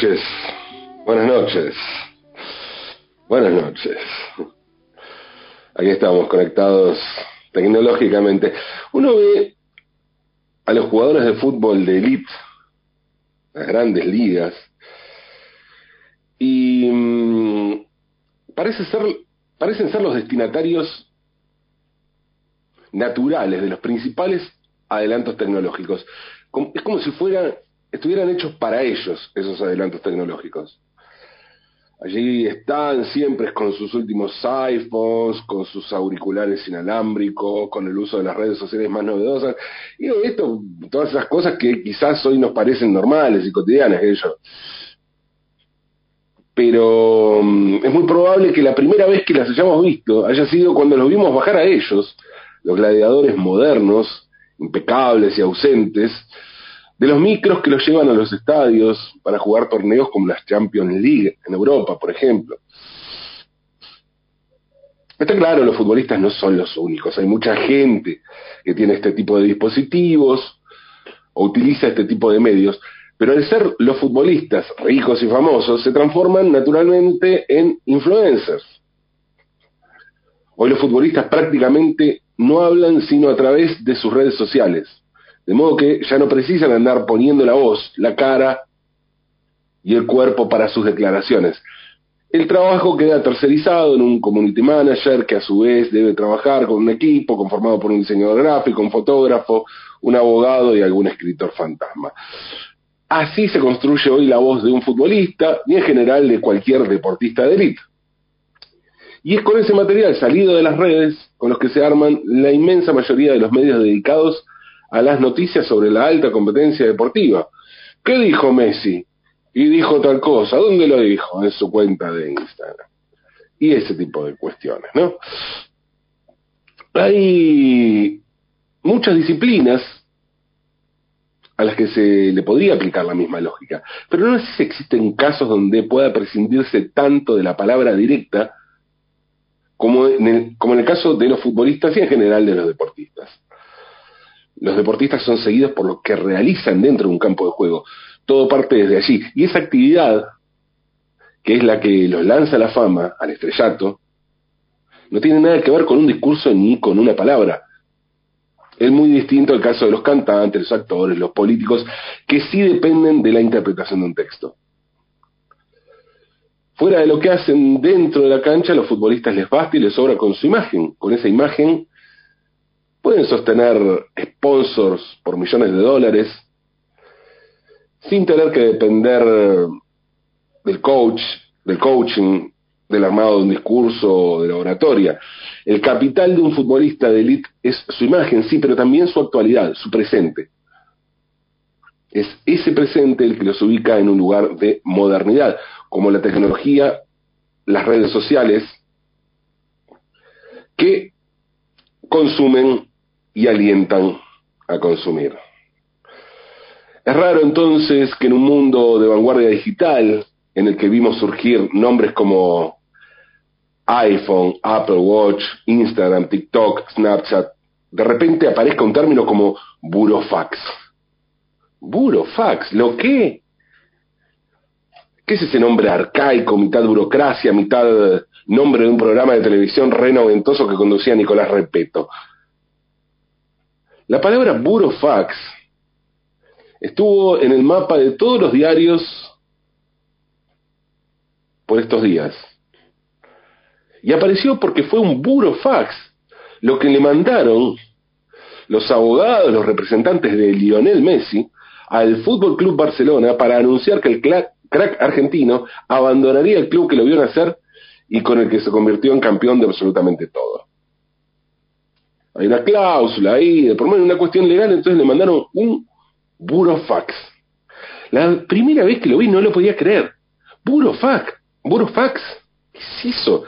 noches. Buenas noches. Buenas noches. Aquí estamos conectados tecnológicamente. Uno ve a los jugadores de fútbol de élite, las grandes ligas, y mm, parece ser, parecen ser los destinatarios naturales de los principales adelantos tecnológicos. Es como si fueran, estuvieran hechos para ellos esos adelantos tecnológicos. Allí están siempre con sus últimos iPhones, con sus auriculares inalámbricos, con el uso de las redes sociales más novedosas. Y esto, todas esas cosas que quizás hoy nos parecen normales y cotidianas ellos. Pero mm, es muy probable que la primera vez que las hayamos visto haya sido cuando los vimos bajar a ellos, los gladiadores modernos, impecables y ausentes, de los micros que los llevan a los estadios para jugar torneos como las Champions League en Europa, por ejemplo. Está claro, los futbolistas no son los únicos, hay mucha gente que tiene este tipo de dispositivos o utiliza este tipo de medios, pero al ser los futbolistas ricos y famosos, se transforman naturalmente en influencers. Hoy los futbolistas prácticamente no hablan sino a través de sus redes sociales. De modo que ya no precisan andar poniendo la voz, la cara y el cuerpo para sus declaraciones. El trabajo queda tercerizado en un community manager que a su vez debe trabajar con un equipo conformado por un diseñador gráfico, un fotógrafo, un abogado y algún escritor fantasma. Así se construye hoy la voz de un futbolista y en general de cualquier deportista de élite. Y es con ese material salido de las redes con los que se arman la inmensa mayoría de los medios dedicados a las noticias sobre la alta competencia deportiva. ¿Qué dijo Messi? Y dijo tal cosa. ¿Dónde lo dijo? En su cuenta de Instagram. Y ese tipo de cuestiones, ¿no? Hay muchas disciplinas a las que se le podría aplicar la misma lógica, pero no sé si existen casos donde pueda prescindirse tanto de la palabra directa como en el, como en el caso de los futbolistas y en general de los deportistas los deportistas son seguidos por lo que realizan dentro de un campo de juego. Todo parte desde allí. Y esa actividad, que es la que los lanza a la fama, al estrellato, no tiene nada que ver con un discurso ni con una palabra. Es muy distinto al caso de los cantantes, los actores, los políticos, que sí dependen de la interpretación de un texto. Fuera de lo que hacen dentro de la cancha, a los futbolistas les basta y les sobra con su imagen. Con esa imagen pueden sostener sponsors por millones de dólares sin tener que depender del coach, del coaching, del armado de un discurso o de la oratoria. El capital de un futbolista de élite es su imagen, sí, pero también su actualidad, su presente. Es ese presente el que los ubica en un lugar de modernidad, como la tecnología, las redes sociales, que consumen y alientan a consumir. Es raro entonces que en un mundo de vanguardia digital, en el que vimos surgir nombres como iPhone, Apple Watch, Instagram, TikTok, Snapchat, de repente aparezca un término como burofax. Burofax, ¿lo qué? ¿Qué es ese nombre arcaico, mitad burocracia, mitad nombre de un programa de televisión renoventoso que conducía Nicolás Repeto? La palabra burofax estuvo en el mapa de todos los diarios por estos días. Y apareció porque fue un burofax lo que le mandaron los abogados, los representantes de Lionel Messi al Fútbol Club Barcelona para anunciar que el crack argentino abandonaría el club que lo vio nacer y con el que se convirtió en campeón de absolutamente todo. Hay una cláusula ahí, por lo menos una cuestión legal, entonces le mandaron un burofax. La primera vez que lo vi no lo podía creer. Burofax, burofax, ¿qué es eso?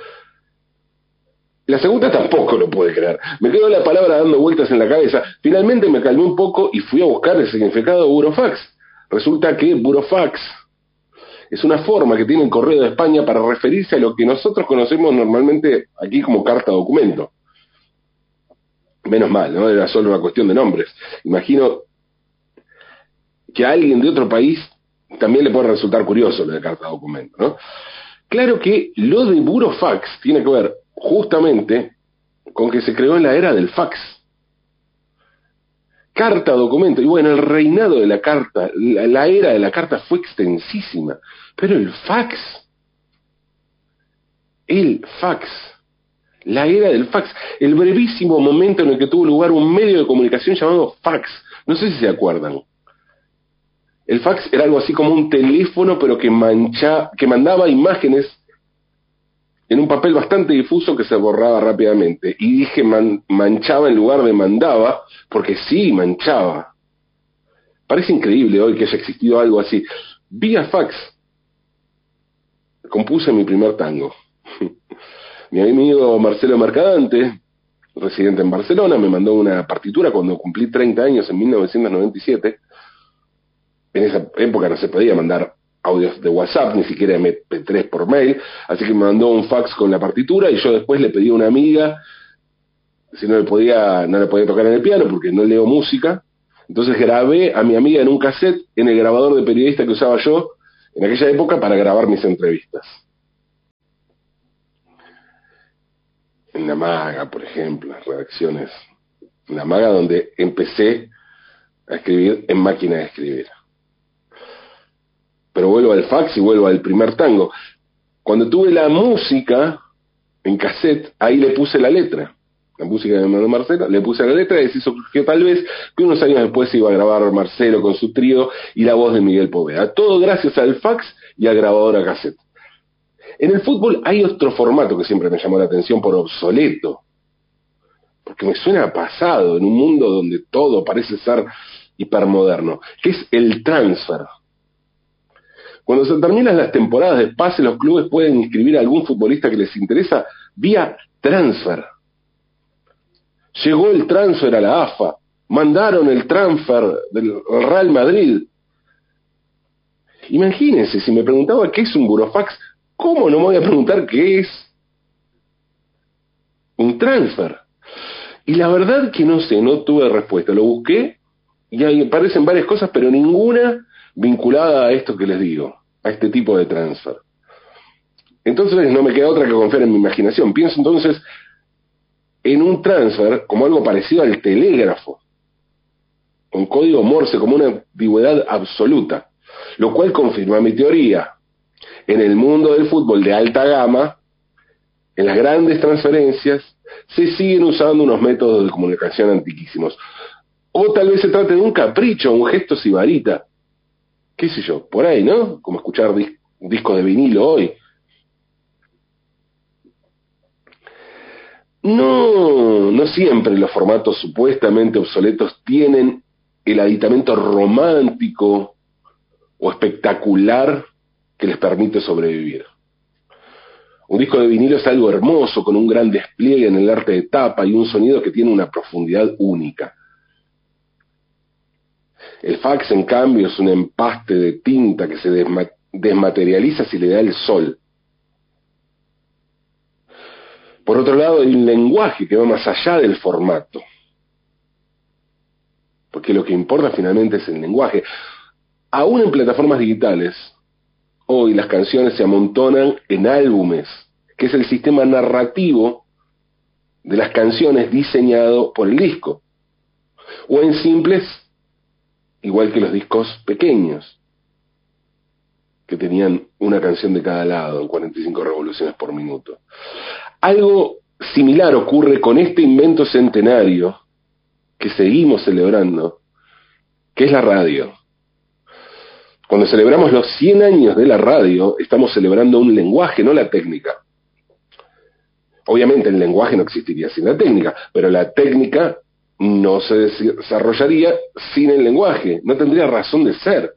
La segunda tampoco lo pude creer. Me quedó la palabra dando vueltas en la cabeza. Finalmente me calmé un poco y fui a buscar el significado de burofax. Resulta que burofax es una forma que tiene el correo de España para referirse a lo que nosotros conocemos normalmente aquí como carta documento. Menos mal, ¿no? Era solo una cuestión de nombres. Imagino que alguien de otro país también le puede resultar curioso lo de carta documento, ¿no? Claro que lo de burofax tiene que ver justamente con que se creó en la era del fax. Carta documento, y bueno, el reinado de la carta, la era de la carta fue extensísima, pero el fax, el fax, la era del fax, el brevísimo momento en el que tuvo lugar un medio de comunicación llamado fax, no sé si se acuerdan. El fax era algo así como un teléfono, pero que, mancha, que mandaba imágenes en un papel bastante difuso que se borraba rápidamente. Y dije manchaba en lugar de mandaba, porque sí, manchaba. Parece increíble hoy que haya existido algo así. Vía fax compuse mi primer tango. mi amigo Marcelo Mercadante, residente en Barcelona, me mandó una partitura cuando cumplí 30 años en 1997 en esa época no se podía mandar audios de WhatsApp, ni siquiera MP3 por mail, así que me mandó un fax con la partitura y yo después le pedí a una amiga si no le podía, no le podía tocar en el piano porque no leo música, entonces grabé a mi amiga en un cassette en el grabador de periodista que usaba yo en aquella época para grabar mis entrevistas. En la maga, por ejemplo, las redacciones. En la maga donde empecé a escribir en máquina de escribir pero vuelvo al fax y vuelvo al primer tango. Cuando tuve la música en cassette, ahí le puse la letra. La música de Mano Marcelo, le puse la letra y se surgió tal vez que unos años después iba a grabar Marcelo con su trío y la voz de Miguel Poveda. Todo gracias al fax y al grabador a cassette. En el fútbol hay otro formato que siempre me llamó la atención por obsoleto. Porque me suena pasado en un mundo donde todo parece ser hipermoderno, que es el transfer. Cuando se terminan las temporadas de pase, los clubes pueden inscribir a algún futbolista que les interesa vía transfer. Llegó el transfer a la AFA, mandaron el transfer del Real Madrid. Imagínense, si me preguntaba qué es un burofax, ¿cómo no me voy a preguntar qué es un transfer? Y la verdad que no sé, no tuve respuesta. Lo busqué y ahí aparecen varias cosas, pero ninguna vinculada a esto que les digo, a este tipo de transfer. Entonces no me queda otra que confiar en mi imaginación. Pienso entonces en un transfer como algo parecido al telégrafo, un código Morse como una antigüedad absoluta, lo cual confirma mi teoría. En el mundo del fútbol de alta gama, en las grandes transferencias, se siguen usando unos métodos de comunicación antiquísimos. O tal vez se trate de un capricho, un gesto sibarita, qué sé yo, por ahí, ¿no? Como escuchar un disco de vinilo hoy. No, no siempre los formatos supuestamente obsoletos tienen el aditamento romántico o espectacular que les permite sobrevivir. Un disco de vinilo es algo hermoso, con un gran despliegue en el arte de tapa y un sonido que tiene una profundidad única. El fax, en cambio, es un empaste de tinta que se desmaterializa si le da el sol. Por otro lado, hay un lenguaje que va más allá del formato. Porque lo que importa finalmente es el lenguaje. Aún en plataformas digitales, hoy las canciones se amontonan en álbumes, que es el sistema narrativo de las canciones diseñado por el disco. O en simples igual que los discos pequeños, que tenían una canción de cada lado en 45 revoluciones por minuto. Algo similar ocurre con este invento centenario que seguimos celebrando, que es la radio. Cuando celebramos los 100 años de la radio, estamos celebrando un lenguaje, no la técnica. Obviamente el lenguaje no existiría sin la técnica, pero la técnica no se desarrollaría sin el lenguaje, no tendría razón de ser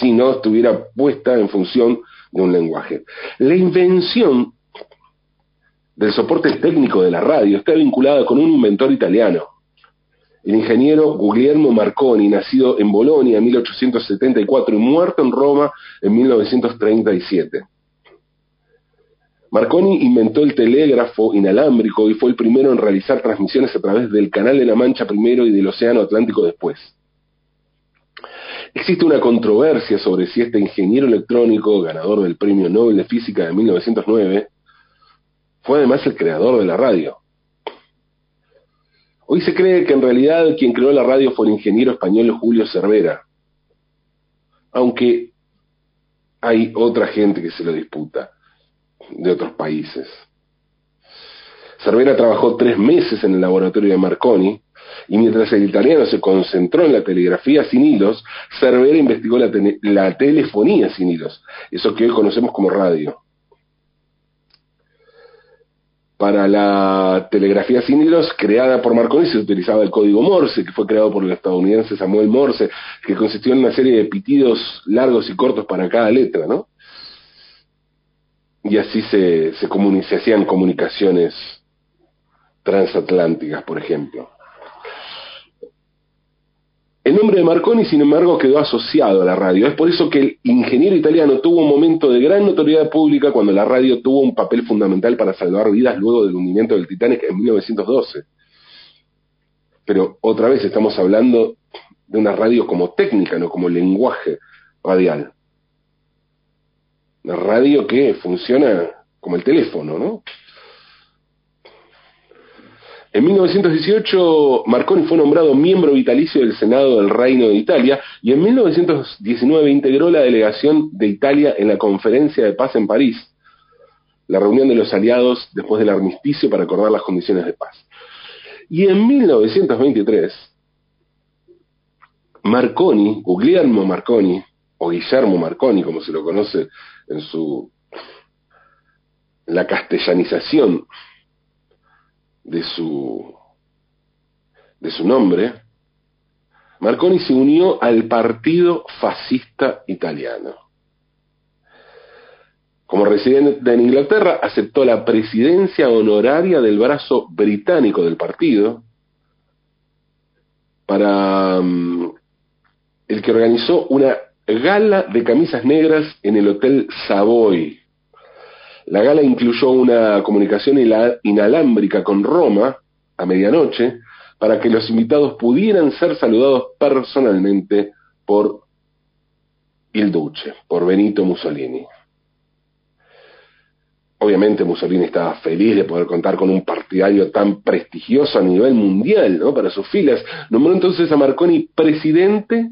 si no estuviera puesta en función de un lenguaje. La invención del soporte técnico de la radio está vinculada con un inventor italiano, el ingeniero Guglielmo Marconi, nacido en Bolonia en 1874 y muerto en Roma en 1937. Marconi inventó el telégrafo inalámbrico y fue el primero en realizar transmisiones a través del Canal de la Mancha primero y del Océano Atlántico después. Existe una controversia sobre si este ingeniero electrónico, ganador del Premio Nobel de Física de 1909, fue además el creador de la radio. Hoy se cree que en realidad quien creó la radio fue el ingeniero español Julio Cervera, aunque hay otra gente que se lo disputa, de otros países. Cervera trabajó tres meses en el laboratorio de Marconi, y mientras el italiano se concentró en la telegrafía sin hilos, Cervera investigó la, la telefonía sin hilos, eso que hoy conocemos como radio para la telegrafía sin hilos creada por Marconi se utilizaba el código Morse, que fue creado por el estadounidense Samuel Morse, que consistió en una serie de pitidos largos y cortos para cada letra, ¿no? Y así se, se, se hacían comunicaciones transatlánticas, por ejemplo. El nombre de Marconi, sin embargo, quedó asociado a la radio. Es por eso que el ingeniero italiano tuvo un momento de gran notoriedad pública cuando la radio tuvo un papel fundamental para salvar vidas luego del hundimiento del Titanic en 1912. Pero otra vez estamos hablando de una radio como técnica, no como lenguaje radial. Una radio que funciona como el teléfono, ¿no? En 1918 Marconi fue nombrado miembro vitalicio del Senado del Reino de Italia y en 1919 integró la delegación de Italia en la Conferencia de Paz en París, la reunión de los aliados después del armisticio para acordar las condiciones de paz. Y en 1923 Marconi, Guglielmo Marconi, o Guillermo Marconi, como se lo conoce en su la castellanización de su, de su nombre, Marconi se unió al Partido Fascista Italiano. Como residente en Inglaterra, aceptó la presidencia honoraria del brazo británico del partido, para mm, el que organizó una gala de camisas negras en el Hotel Savoy, la gala incluyó una comunicación inalámbrica con Roma a medianoche para que los invitados pudieran ser saludados personalmente por Il Duce, por Benito Mussolini. Obviamente Mussolini estaba feliz de poder contar con un partidario tan prestigioso a nivel mundial, ¿no? Para sus filas. Nombró entonces a Marconi presidente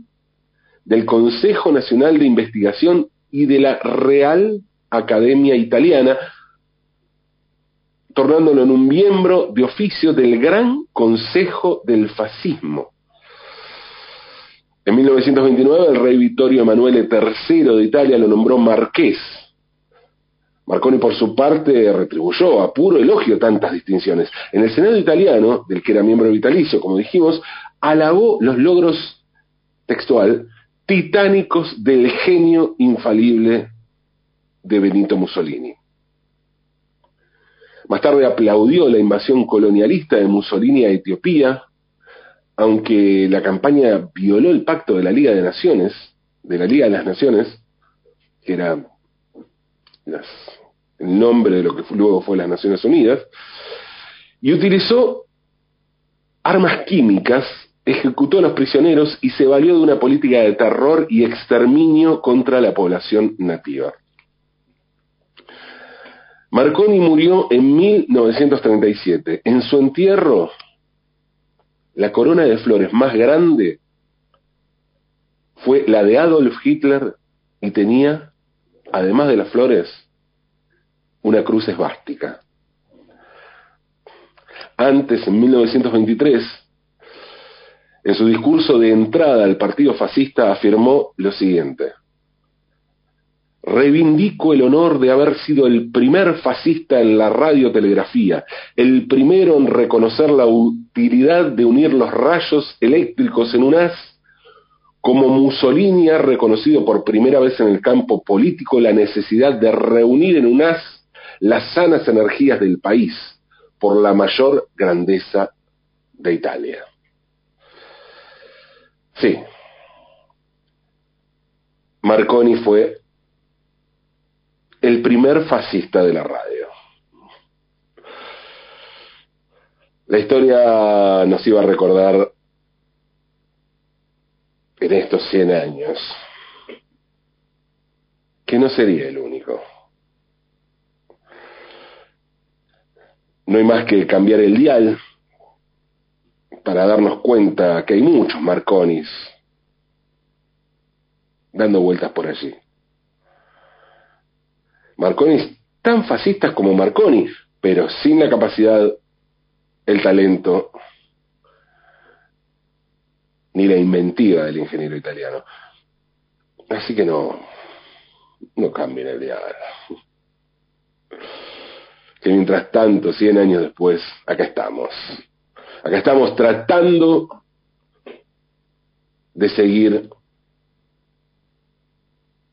del Consejo Nacional de Investigación y de la Real Academia Italiana, tornándolo en un miembro de oficio del Gran Consejo del Fascismo. En 1929 el rey Vittorio Emanuele III de Italia lo nombró marqués. Marconi por su parte retribuyó a puro elogio tantas distinciones. En el Senado italiano, del que era miembro vitalicio, como dijimos, alabó los logros textual titánicos del genio infalible de Benito Mussolini. Más tarde aplaudió la invasión colonialista de Mussolini a Etiopía, aunque la campaña violó el pacto de la Liga de Naciones, de la Liga de las Naciones, que era el nombre de lo que luego fue las Naciones Unidas, y utilizó armas químicas, ejecutó a los prisioneros y se valió de una política de terror y exterminio contra la población nativa. Marconi murió en 1937. En su entierro, la corona de flores más grande fue la de Adolf Hitler y tenía, además de las flores, una cruz esvástica. Antes, en 1923, en su discurso de entrada al partido fascista afirmó lo siguiente reivindico el honor de haber sido el primer fascista en la radiotelegrafía, el primero en reconocer la utilidad de unir los rayos eléctricos en un haz, como Mussolini ha reconocido por primera vez en el campo político la necesidad de reunir en un haz las sanas energías del país por la mayor grandeza de Italia. Sí, Marconi fue el primer fascista de la radio. La historia nos iba a recordar en estos 100 años, que no sería el único. No hay más que cambiar el dial para darnos cuenta que hay muchos Marconis dando vueltas por allí. Marconis tan fascistas como Marconi, pero sin la capacidad, el talento ni la inventiva del ingeniero italiano. Así que no, no cambien el diablo. Que mientras tanto, 100 años después, acá estamos. Acá estamos tratando de seguir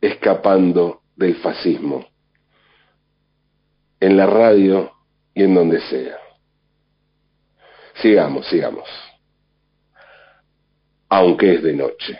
escapando del fascismo en la radio y en donde sea. Sigamos, sigamos. Aunque es de noche.